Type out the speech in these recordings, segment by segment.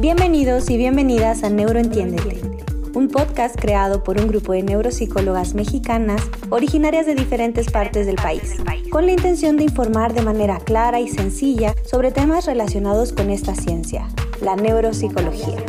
Bienvenidos y bienvenidas a Neuroentiéndete, un podcast creado por un grupo de neuropsicólogas mexicanas originarias de diferentes partes del país, con la intención de informar de manera clara y sencilla sobre temas relacionados con esta ciencia, la neuropsicología.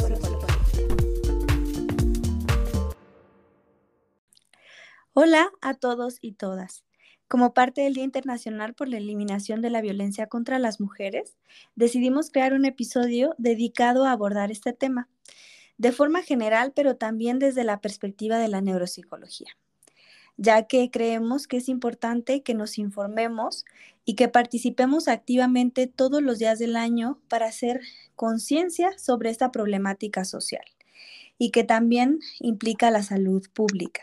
Hola a todos y todas. Como parte del Día Internacional por la Eliminación de la Violencia contra las Mujeres, decidimos crear un episodio dedicado a abordar este tema, de forma general, pero también desde la perspectiva de la neuropsicología, ya que creemos que es importante que nos informemos y que participemos activamente todos los días del año para hacer conciencia sobre esta problemática social y que también implica la salud pública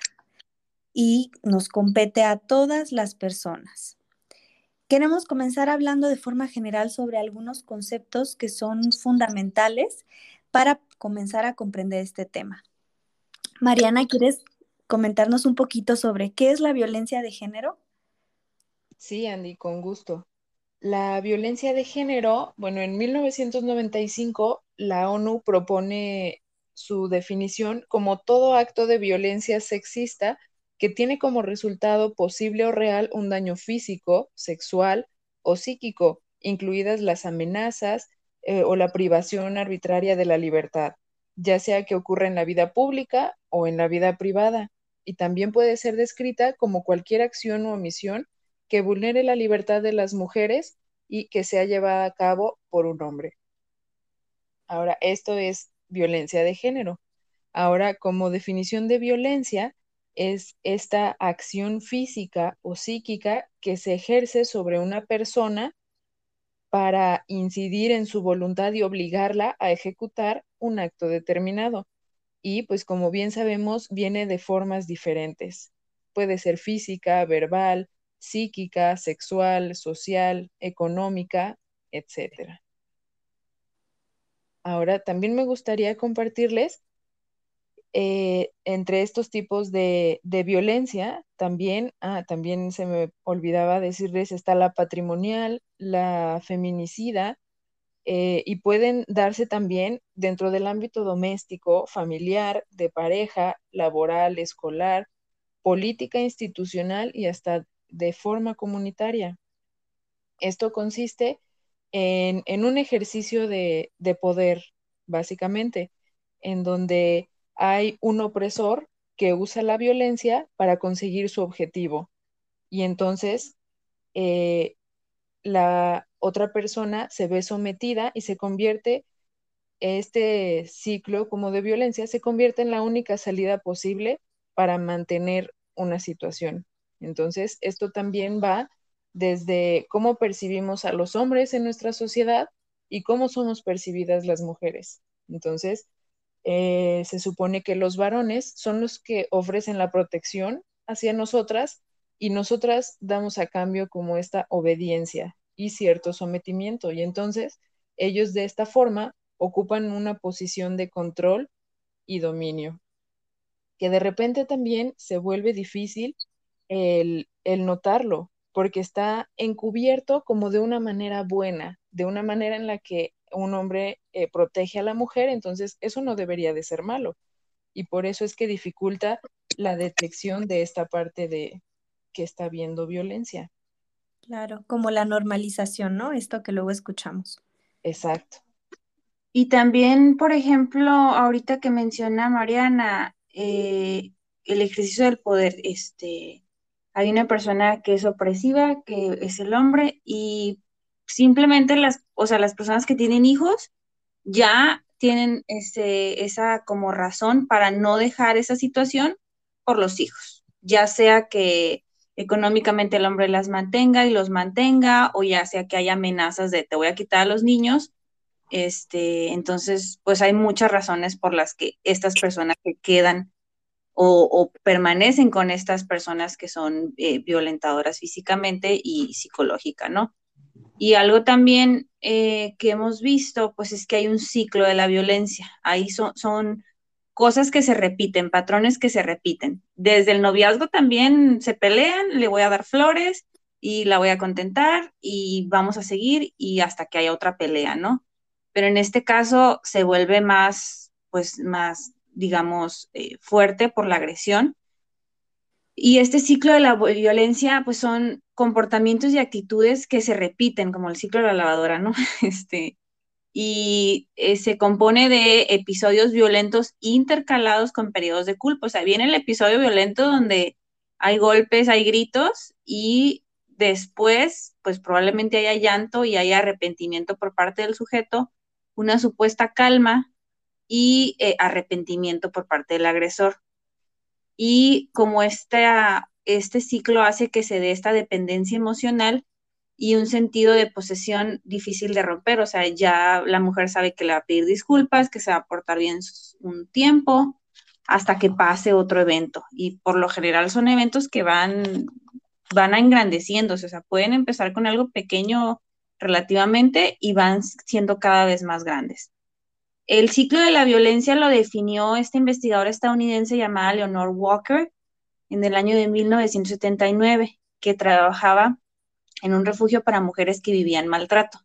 y nos compete a todas las personas. Queremos comenzar hablando de forma general sobre algunos conceptos que son fundamentales para comenzar a comprender este tema. Mariana, ¿quieres comentarnos un poquito sobre qué es la violencia de género? Sí, Andy, con gusto. La violencia de género, bueno, en 1995 la ONU propone su definición como todo acto de violencia sexista que tiene como resultado posible o real un daño físico, sexual o psíquico, incluidas las amenazas eh, o la privación arbitraria de la libertad, ya sea que ocurra en la vida pública o en la vida privada, y también puede ser descrita como cualquier acción o omisión que vulnere la libertad de las mujeres y que sea llevada a cabo por un hombre. Ahora, esto es violencia de género. Ahora, como definición de violencia, es esta acción física o psíquica que se ejerce sobre una persona para incidir en su voluntad y obligarla a ejecutar un acto determinado. Y pues como bien sabemos, viene de formas diferentes. Puede ser física, verbal, psíquica, sexual, social, económica, etc. Ahora, también me gustaría compartirles eh, entre estos tipos de, violencia, también, ah, también se me olvidaba decirles, está la patrimonial, la feminicida, eh, y pueden darse también dentro del ámbito doméstico, familiar, de pareja, laboral, escolar, política institucional y hasta de forma comunitaria. Esto consiste en, un ejercicio de, de poder, básicamente, en donde hay un opresor que usa la violencia para conseguir su objetivo. Y entonces eh, la otra persona se ve sometida y se convierte, este ciclo como de violencia, se convierte en la única salida posible para mantener una situación. Entonces, esto también va desde cómo percibimos a los hombres en nuestra sociedad y cómo somos percibidas las mujeres. Entonces, eh, se supone que los varones son los que ofrecen la protección hacia nosotras y nosotras damos a cambio como esta obediencia y cierto sometimiento. Y entonces ellos de esta forma ocupan una posición de control y dominio, que de repente también se vuelve difícil el, el notarlo, porque está encubierto como de una manera buena, de una manera en la que un hombre eh, protege a la mujer, entonces eso no debería de ser malo. Y por eso es que dificulta la detección de esta parte de que está habiendo violencia. Claro, como la normalización, ¿no? Esto que luego escuchamos. Exacto. Y también, por ejemplo, ahorita que menciona Mariana, eh, el ejercicio del poder, este, hay una persona que es opresiva, que es el hombre, y simplemente las, o sea, las personas que tienen hijos ya tienen ese, esa como razón para no dejar esa situación por los hijos, ya sea que económicamente el hombre las mantenga y los mantenga, o ya sea que haya amenazas de te voy a quitar a los niños. Este, entonces, pues hay muchas razones por las que estas personas que quedan o, permanecen con estas personas que son eh, violentadoras físicamente y psicológica, ¿no? Y algo también eh, que hemos visto, pues es que hay un ciclo de la violencia. Ahí son, son cosas que se repiten, patrones que se repiten. Desde el noviazgo también se pelean, le voy a dar flores y la voy a contentar y vamos a seguir y hasta que haya otra pelea, ¿no? pero en este caso se vuelve más, pues más, digamos, eh, fuerte por la agresión. Y este ciclo de la violencia, pues son comportamientos y actitudes que se repiten, como el ciclo de la lavadora, ¿no? Este, y eh, se compone de episodios violentos intercalados con periodos de culpa. O sea, viene el episodio violento donde hay golpes, hay gritos y después, pues probablemente haya llanto y haya arrepentimiento por parte del sujeto, una supuesta calma y eh, arrepentimiento por parte del agresor. Y como este ciclo hace que se dé esta dependencia emocional, y un sentido de posesión difícil de romper. O sea, ya la mujer sabe que le va a pedir disculpas, que se va a portar bien un tiempo hasta que pase otro evento. Y por lo general son eventos que van, van engrandeciéndose. O sea, pueden empezar con algo pequeño relativamente y van siendo cada vez más grandes. El ciclo de la violencia lo definió esta investigadora estadounidense llamada Leonore Walker en el año de 1979, que trabajaba en un refugio para mujeres que vivían maltrato.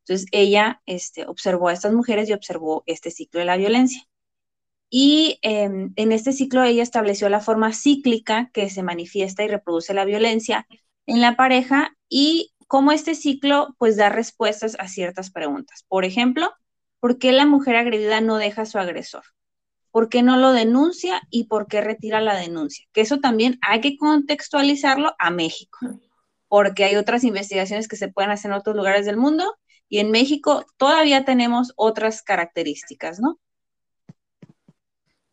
Entonces ella este, observó a estas mujeres y observó este ciclo de la violencia. Y em, en este ciclo ella estableció la forma cíclica que se manifiesta y reproduce la violencia en la pareja y cómo este ciclo pues da respuestas a ciertas preguntas. Por ejemplo, ¿por qué la mujer agredida no deja a su agresor? ¿Por qué no lo denuncia y por qué retira la denuncia? Que eso también hay que contextualizarlo a México porque hay otras investigaciones que se pueden hacer en otros lugares del mundo y en México todavía tenemos otras características, ¿no?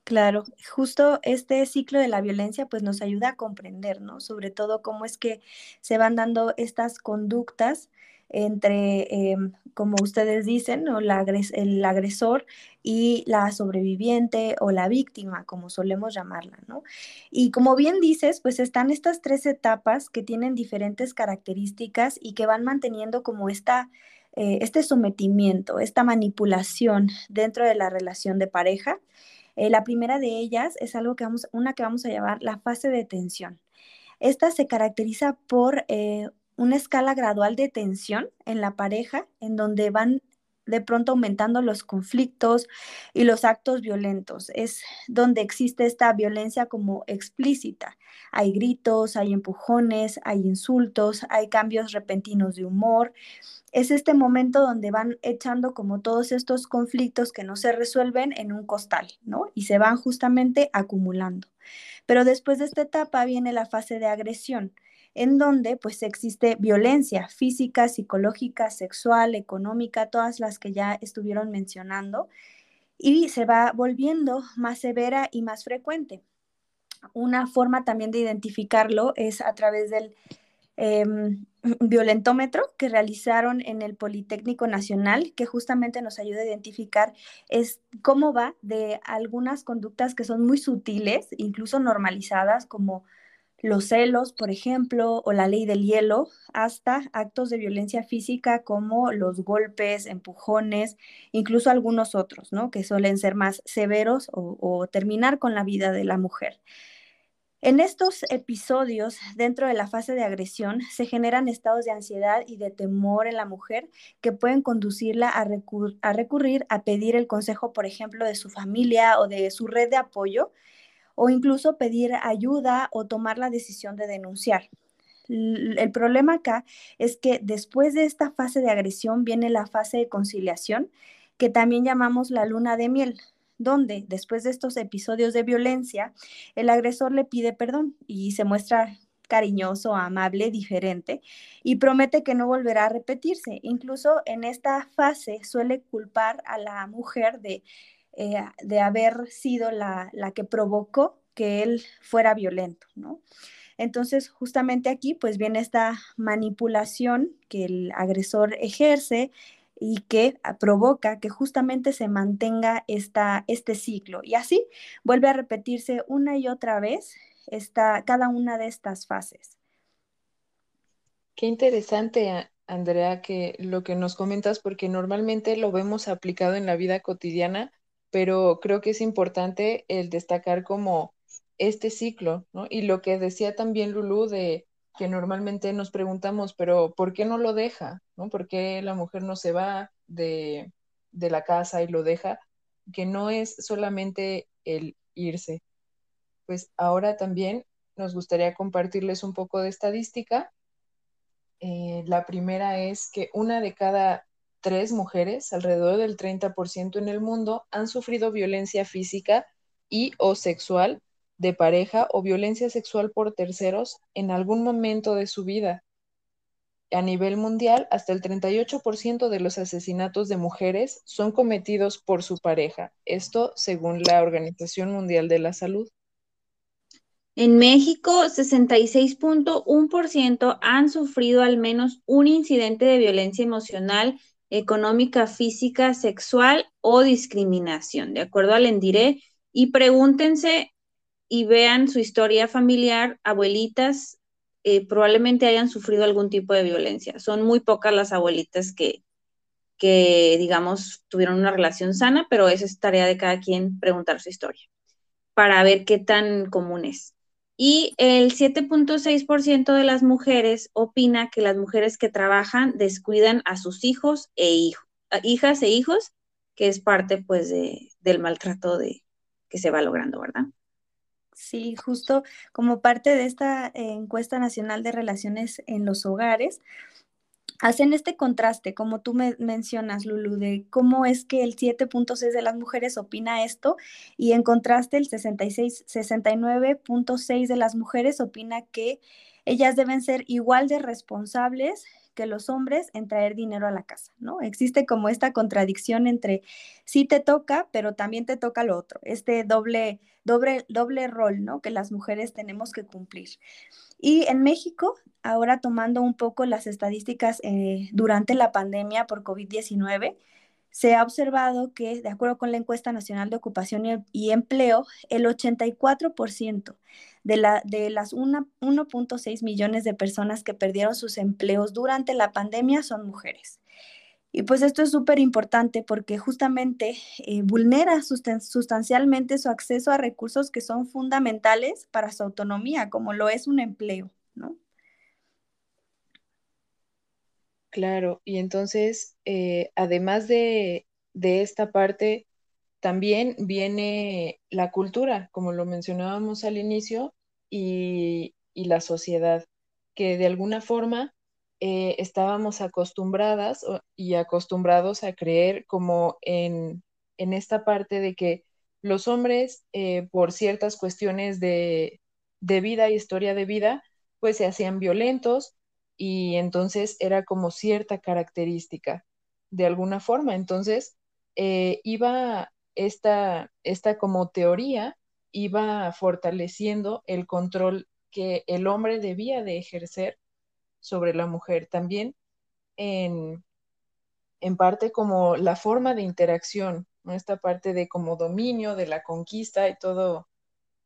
Claro, justo este ciclo de la violencia pues nos ayuda a comprender, ¿no? Sobre todo cómo es que se van dando estas conductas entre, em, como ustedes dicen, el agresor y la sobreviviente o la víctima, como solemos llamarla. Y como bien dices, pues están estas tres etapas que tienen diferentes características y que van manteniendo como esta, eh, este sometimiento, esta manipulación dentro de la relación de pareja. Eh, la primera de ellas es algo que vamos, una que vamos a llamar la fase de tensión. Esta se caracteriza por eh, una escala gradual de tensión en la pareja, en donde van de pronto aumentando los conflictos y los actos violentos. Es donde existe esta violencia como explícita. Hay gritos, hay empujones, hay insultos, hay cambios repentinos de humor. Es este momento donde van echando como todos estos conflictos que no se resuelven en un costal, ¿no? Y se van justamente acumulando. Pero después de esta etapa viene la fase de agresión, en donde pues existe violencia física, psicológica, sexual, económica, todas las que ya estuvieron mencionando, y se va volviendo más severa y más frecuente. Una forma también de identificarlo es a través del em, violentómetro que realizaron en el Politécnico Nacional, que justamente nos ayuda a identificar es cómo va de algunas conductas que son muy sutiles, incluso normalizadas, como los celos, por ejemplo, o la ley del hielo, hasta actos de violencia física como los golpes, empujones, incluso algunos otros, ¿no? Que suelen ser más severos o, terminar con la vida de la mujer. En estos episodios, dentro de la fase de agresión, se generan estados de ansiedad y de temor en la mujer que pueden conducirla a, recurrir a pedir el consejo, por ejemplo, de su familia o de su red de apoyo o incluso pedir ayuda o tomar la decisión de denunciar. El problema acá es que después de esta fase de agresión viene la fase de conciliación, que también llamamos la luna de miel, donde después de estos episodios de violencia, el agresor le pide perdón y se muestra cariñoso, amable, diferente y promete que no volverá a repetirse. Incluso en esta fase suele culpar a la mujer de eh, de haber sido la, que provocó que él fuera violento, ¿no? Entonces, justamente aquí, pues viene esta manipulación que el agresor ejerce y que provoca que justamente se mantenga esta, este ciclo. Y así vuelve a repetirse una y otra vez esta, cada una de estas fases. Qué interesante, Andrea, que lo que nos comentas, porque normalmente lo vemos aplicado en la vida cotidiana, pero creo que es importante el destacar como este ciclo, ¿no? Y lo que decía también Lulu de que normalmente nos preguntamos, pero ¿por qué no lo deja? ¿no? ¿Por qué la mujer no se va de, de la casa y lo deja, que no es solamente el irse. Pues ahora también nos gustaría compartirles un poco de estadística. Eh, la primera es que una de cada tres mujeres, alrededor del 30% en el mundo, han sufrido violencia física y o sexual de pareja o violencia sexual por terceros en algún momento de su vida. A nivel mundial, hasta el 38% de los asesinatos de mujeres son cometidos por su pareja, esto según la Organización Mundial de la Salud. En México, 66.1% han sufrido al menos un incidente de violencia emocional, económica, física, sexual o discriminación, de acuerdo al ENDIRE. Y pregúntense y vean su historia familiar, abuelitas eh, probablemente hayan sufrido algún tipo de violencia. Son muy pocas las abuelitas que, que, digamos, tuvieron una relación sana, pero esa es tarea de cada quien preguntar su historia para ver qué tan común es. Y el 7.6% de las mujeres opina que las mujeres que trabajan descuidan a sus hijos e hijas e hijos, que es parte pues de, del maltrato de, que se va logrando, ¿verdad? Sí, justo como parte de esta eh, encuesta nacional de relaciones en los hogares, hacen este contraste, como tú me mencionas, Lulu, de cómo es que el 7.6 de las mujeres opina esto y en contraste el 66, 69.6 de las mujeres opina que ellas deben ser igual de responsables que los hombres en traer dinero a la casa, ¿no? Existe como esta contradicción entre sí te toca, pero también te toca lo otro, este doble, doble, doble rol, ¿no? Que las mujeres tenemos que cumplir. Y en México, ahora tomando un poco las estadísticas eh, durante la pandemia por COVID-19, se ha observado que, de acuerdo con la encuesta nacional de ocupación y, empleo, el 84% de, la, de las 1.6 millones de personas que perdieron sus empleos durante la pandemia son mujeres. Y pues esto es súper importante porque justamente eh, vulnera sustancialmente su acceso a recursos que son fundamentales para su autonomía, como lo es un empleo, ¿no? Claro, y entonces, eh, además de, esta parte, también viene la cultura, como lo mencionábamos al inicio, y, la sociedad, que de alguna forma eh, estábamos acostumbradas y acostumbrados a creer como en, esta parte de que los hombres, eh, por ciertas cuestiones de, de vida y historia de vida, pues se hacían violentos y entonces era como cierta característica de alguna forma. Entonces, eh, iba esta, esta como teoría, iba fortaleciendo el control que el hombre debía de ejercer sobre la mujer. También en, en parte como la forma de interacción, ¿no? esta parte de como dominio, de la conquista y todo,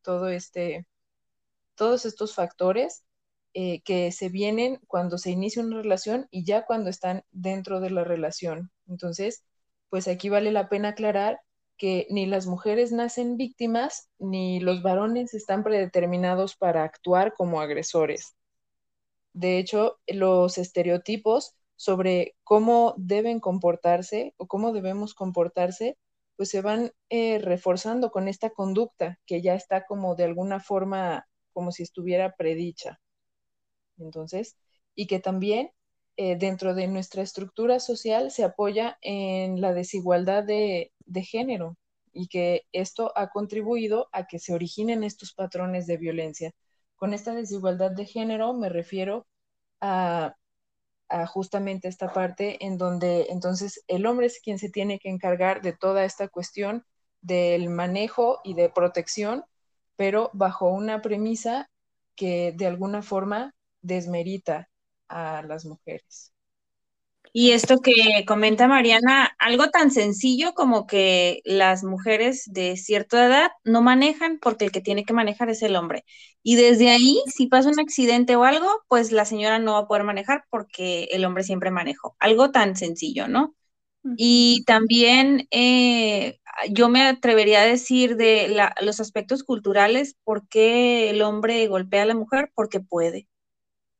todo este, todos estos factores eh, que se vienen cuando se inicia una relación y ya cuando están dentro de la relación. Entonces, pues aquí vale la pena aclarar que ni las mujeres nacen víctimas ni los varones están predeterminados para actuar como agresores. De hecho, los estereotipos sobre cómo deben comportarse o cómo debemos comportarse, pues se van eh, reforzando con esta conducta que ya está como de alguna forma como si estuviera predicha. Entonces, y que también eh, dentro de nuestra estructura social se apoya en la desigualdad de, género y que esto ha contribuido a que se originen estos patrones de violencia. Con esta desigualdad de género me refiero a, justamente esta parte en donde entonces el hombre es quien se tiene que encargar de toda esta cuestión del manejo y de protección, pero bajo una premisa que de alguna forma desmerita a las mujeres. Y esto que comenta Mariana, algo tan sencillo como que las mujeres de cierta edad no manejan porque el que tiene que manejar es el hombre. Y desde ahí, si pasa un accidente o algo, pues la señora no va a poder manejar porque el hombre siempre manejó. Algo tan sencillo, ¿no? Y también eh, yo me atrevería a decir de los aspectos culturales, ¿por qué el hombre golpea a la mujer? Porque puede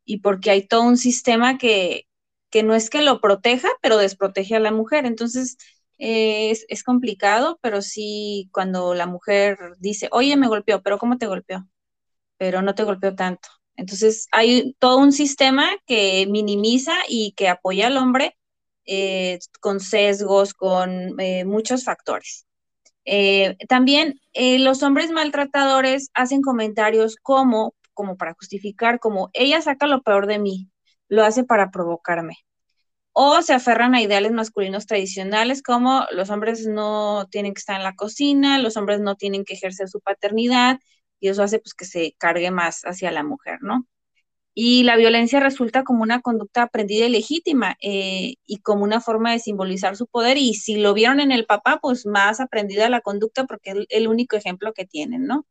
y porque hay todo un sistema que, que no es que lo proteja, pero desprotege a la mujer. Entonces, es, es, complicado, pero sí cuando la mujer dice, oye, me golpeó, pero ¿cómo te golpeó? Pero no te golpeó tanto. Entonces hay todo un sistema que minimiza y que apoya al hombre eh, con sesgos, con eh, muchos factores. Eh, también los hombres maltratadores hacen comentarios como, como para justificar, como ella saca lo peor de mí, lo hace para provocarme o se aferran a ideales masculinos tradicionales como los hombres no tienen que estar en la cocina, los hombres no tienen que ejercer su paternidad y eso hace pues que se cargue más hacia la mujer, ¿no? Y la violencia resulta como una conducta aprendida y legítima eh, y como una forma de simbolizar su poder y si lo vieron en el papá, pues más aprendida la conducta porque es el único ejemplo que tienen, ¿no?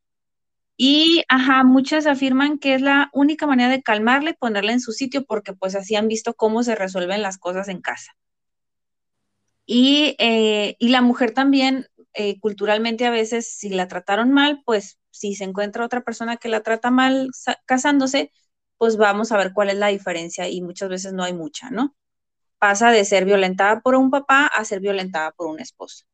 Y, ajá, muchas afirman que es la única manera de calmarla y ponerla en su sitio porque pues así han visto cómo se resuelven las cosas en casa. Y, eh, y la mujer también, eh, culturalmente a veces, si la trataron mal, pues si se encuentra otra persona que la trata mal casándose, pues vamos a ver cuál es la diferencia y muchas veces no hay mucha, ¿no? Pasa de ser violentada por un papá a ser violentada por un esposo.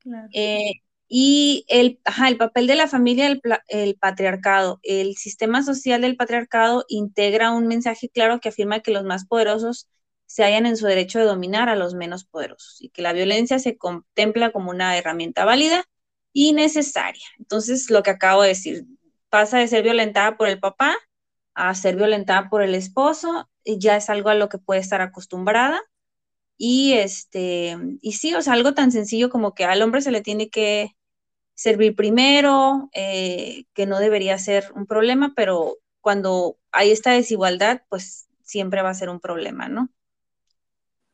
Claro. Eh, y el, el papel de la familia, el, el, patriarcado, el sistema social del patriarcado integra un mensaje claro que afirma que los más poderosos se hallan en su derecho de dominar a los menos poderosos y que la violencia se contempla como una herramienta válida y necesaria. Entonces, lo que acabo de decir, pasa de ser violentada por el papá a ser violentada por el esposo, y ya es algo a lo que puede estar acostumbrada y este, y sí, o sea, algo tan sencillo como que al hombre se le tiene que servir primero, eh, que no debería ser un problema, pero cuando hay esta desigualdad, pues siempre va a ser un problema, ¿no?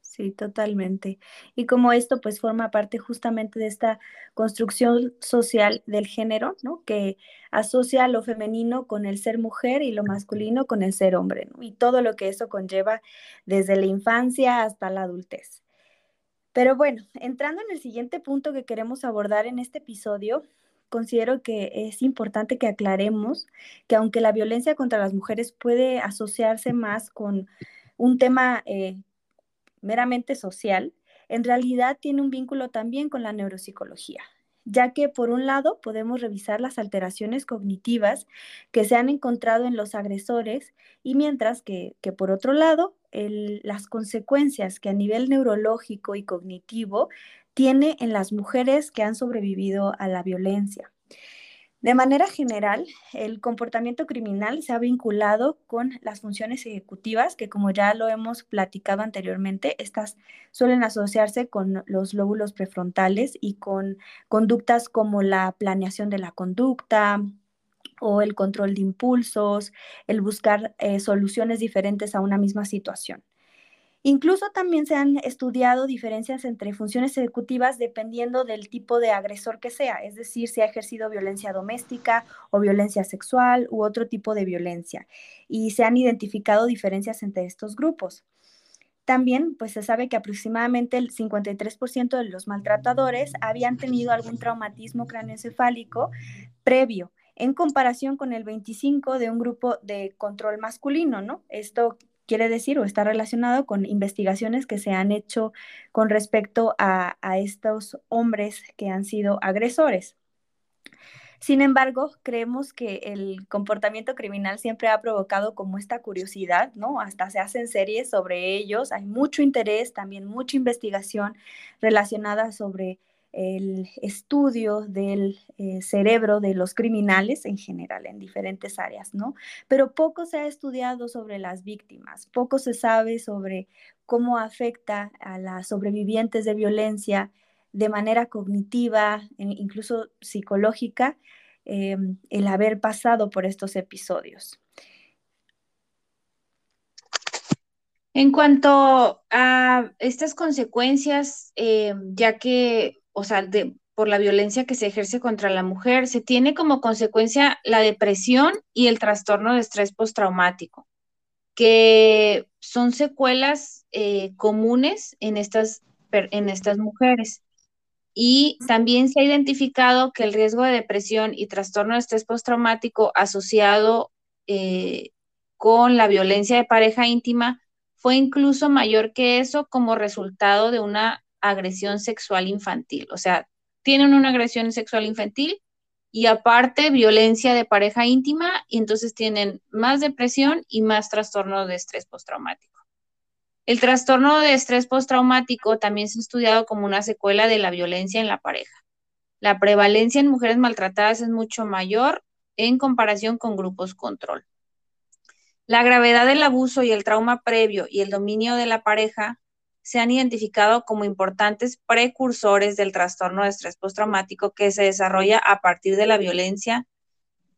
Sí, totalmente. Y como esto pues forma parte justamente de esta construcción social del género, ¿no? Que asocia lo femenino con el ser mujer y lo masculino con el ser hombre, ¿no? Y todo lo que eso conlleva desde la infancia hasta la adultez. Pero bueno, entrando en el siguiente punto que queremos abordar en este episodio, considero que es importante que aclaremos que aunque la violencia contra las mujeres puede asociarse más con un tema eh, meramente social, en realidad tiene un vínculo también con la neuropsicología, ya que por un lado podemos revisar las alteraciones cognitivas que se han encontrado en los agresores y mientras que, por otro lado las consecuencias que a nivel neurológico y cognitivo tiene en las mujeres que han sobrevivido a la violencia. De manera general, el comportamiento criminal se ha vinculado con las funciones ejecutivas, que como ya lo hemos platicado anteriormente, estas suelen asociarse con los lóbulos prefrontales y con conductas como la planeación de la conducta, o el control de impulsos, el buscar eh, soluciones diferentes a una misma situación. Incluso también se han estudiado diferencias entre funciones ejecutivas dependiendo del tipo de agresor que sea, es decir, si ha ejercido violencia doméstica o violencia sexual u otro tipo de violencia. Y se han identificado diferencias entre estos grupos. También, pues se sabe que aproximadamente el 53% de los maltratadores habían tenido algún traumatismo craneoencefálico previo en comparación con el 25 de un grupo de control masculino, ¿no? Esto quiere decir o está relacionado con investigaciones que se han hecho con respecto a, estos hombres que han sido agresores. Sin embargo, creemos que el comportamiento criminal siempre ha provocado como esta curiosidad, ¿no? Hasta se hacen series sobre ellos, hay mucho interés, también mucha investigación relacionada sobre el estudio del eh, cerebro de los criminales en general, en diferentes áreas, ¿no? Pero poco se ha estudiado sobre las víctimas, poco se sabe sobre cómo afecta a las sobrevivientes de violencia de manera cognitiva, incluso psicológica, em, el haber pasado por estos episodios. En cuanto a estas consecuencias, em, ya que o sea, por la violencia que se ejerce contra la mujer, se tiene como consecuencia la depresión y el trastorno de estrés postraumático, que son secuelas eh, comunes en estas, en estas mujeres. Y también se ha identificado que el riesgo de depresión y trastorno de estrés postraumático asociado eh, con la violencia de pareja íntima fue incluso mayor que eso como resultado de una agresión sexual infantil. O sea, tienen una agresión sexual infantil y aparte violencia de pareja íntima y entonces tienen más depresión y más trastorno de estrés postraumático. El trastorno de estrés postraumático también se ha estudiado como una secuela de la violencia en la pareja. La prevalencia en mujeres maltratadas es mucho mayor en comparación con grupos control. La gravedad del abuso y el trauma previo y el dominio de la pareja se han identificado como importantes precursores del trastorno de estrés postraumático que se desarrolla a partir de la violencia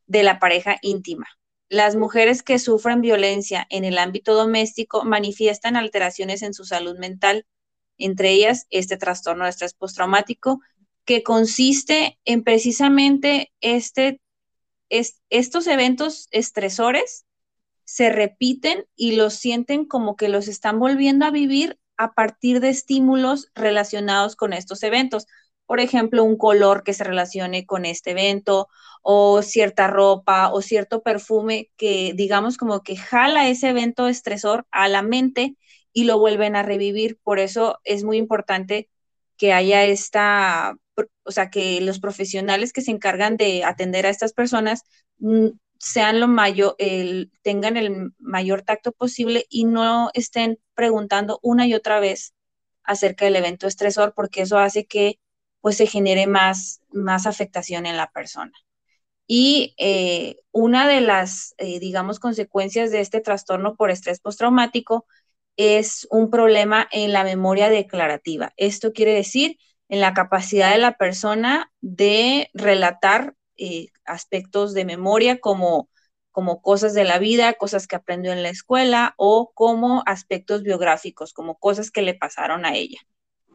de la pareja íntima. Las mujeres que sufren violencia en el ámbito doméstico manifiestan alteraciones en su salud mental, entre ellas este trastorno de estrés postraumático, que consiste en precisamente este, estos eventos estresores se repiten y los sienten como que los están volviendo a vivir a partir de estímulos relacionados con estos eventos. Por ejemplo, un color que se relacione con este evento o cierta ropa o cierto perfume que digamos como que jala ese evento estresor a la mente y lo vuelven a revivir. Por eso es muy importante que haya esta, o sea, que los profesionales que se encargan de atender a estas personas mm, sean lo mayor, tengan el mayor tacto posible y no estén preguntando una y otra vez acerca del evento estresor, porque eso hace que pues se genere más, más afectación en la persona. Y eh, una de las, eh, digamos, consecuencias de este trastorno por estrés postraumático es un problema en la memoria declarativa. Esto quiere decir en la capacidad de la persona de relatar eh, aspectos de memoria como, como cosas de la vida, cosas que aprendió en la escuela o como aspectos biográficos, como cosas que le pasaron a ella.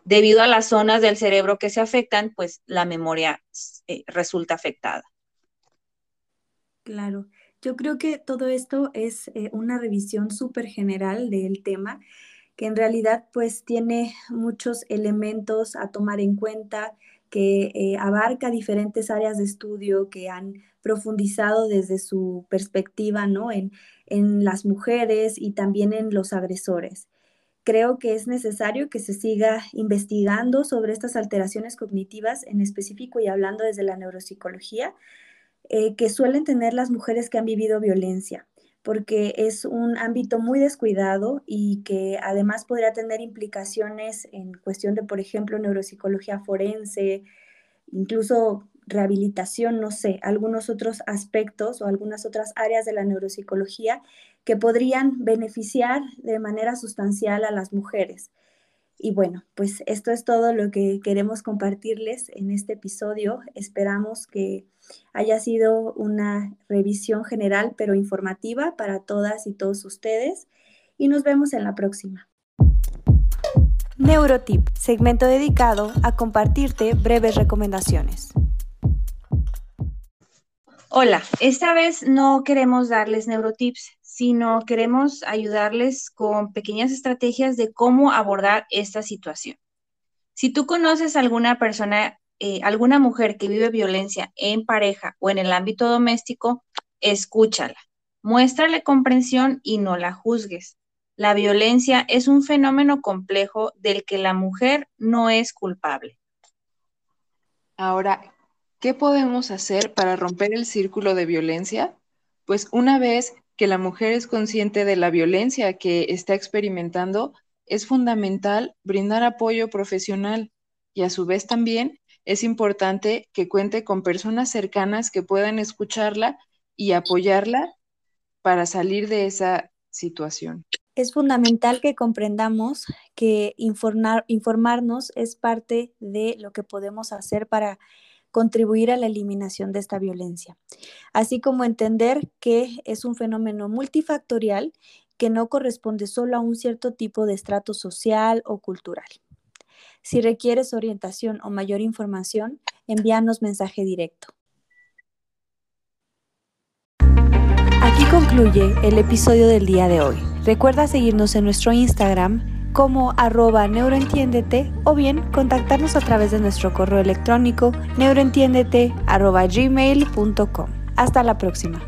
Debido a las zonas del cerebro que se afectan, pues la memoria eh, resulta afectada. Claro, yo creo que todo esto es eh, una revisión súper general del tema, que en realidad pues tiene muchos elementos a tomar en cuenta, que eh, abarca diferentes áreas de estudio que han profundizado desde su perspectiva ¿no? en, en las mujeres y también en los agresores. Creo que es necesario que se siga investigando sobre estas alteraciones cognitivas en específico y hablando desde la neuropsicología, eh, que suelen tener las mujeres que han vivido violencia porque es un ámbito muy descuidado y que además podría tener implicaciones en cuestión de, por ejemplo, neuropsicología forense, incluso rehabilitación, no sé, algunos otros aspectos o algunas otras áreas de la neuropsicología que podrían beneficiar de manera sustancial a las mujeres. Y bueno, pues esto es todo lo que queremos compartirles en este episodio. Esperamos que haya sido una revisión general pero informativa para todas y todos ustedes y nos vemos en la próxima. Neurotip, segmento dedicado a compartirte breves recomendaciones. Hola, esta vez no queremos darles neurotips, sino queremos ayudarles con pequeñas estrategias de cómo abordar esta situación. Si tú conoces a alguna persona, eh, alguna mujer que vive violencia en pareja o en el ámbito doméstico, escúchala, muéstrale comprensión y no la juzgues. La violencia es un fenómeno complejo del que la mujer no es culpable. Ahora, ¿qué podemos hacer para romper el círculo de violencia? Pues una vez que la mujer es consciente de la violencia que está experimentando, es fundamental brindar apoyo profesional y a su vez también es importante que cuente con personas cercanas que puedan escucharla y apoyarla para salir de esa situación. Es fundamental que comprendamos que informar, informarnos es parte de lo que podemos hacer para contribuir a la eliminación de esta violencia, así como entender que es un fenómeno multifactorial que no corresponde solo a un cierto tipo de estrato social o cultural. Si requieres orientación o mayor información, envíanos mensaje directo. Aquí concluye el episodio del día de hoy. Recuerda seguirnos en nuestro Instagram como arroba neuroentiéndete o bien contactarnos a través de nuestro correo electrónico neuroentiéndete arroba. Hasta la próxima.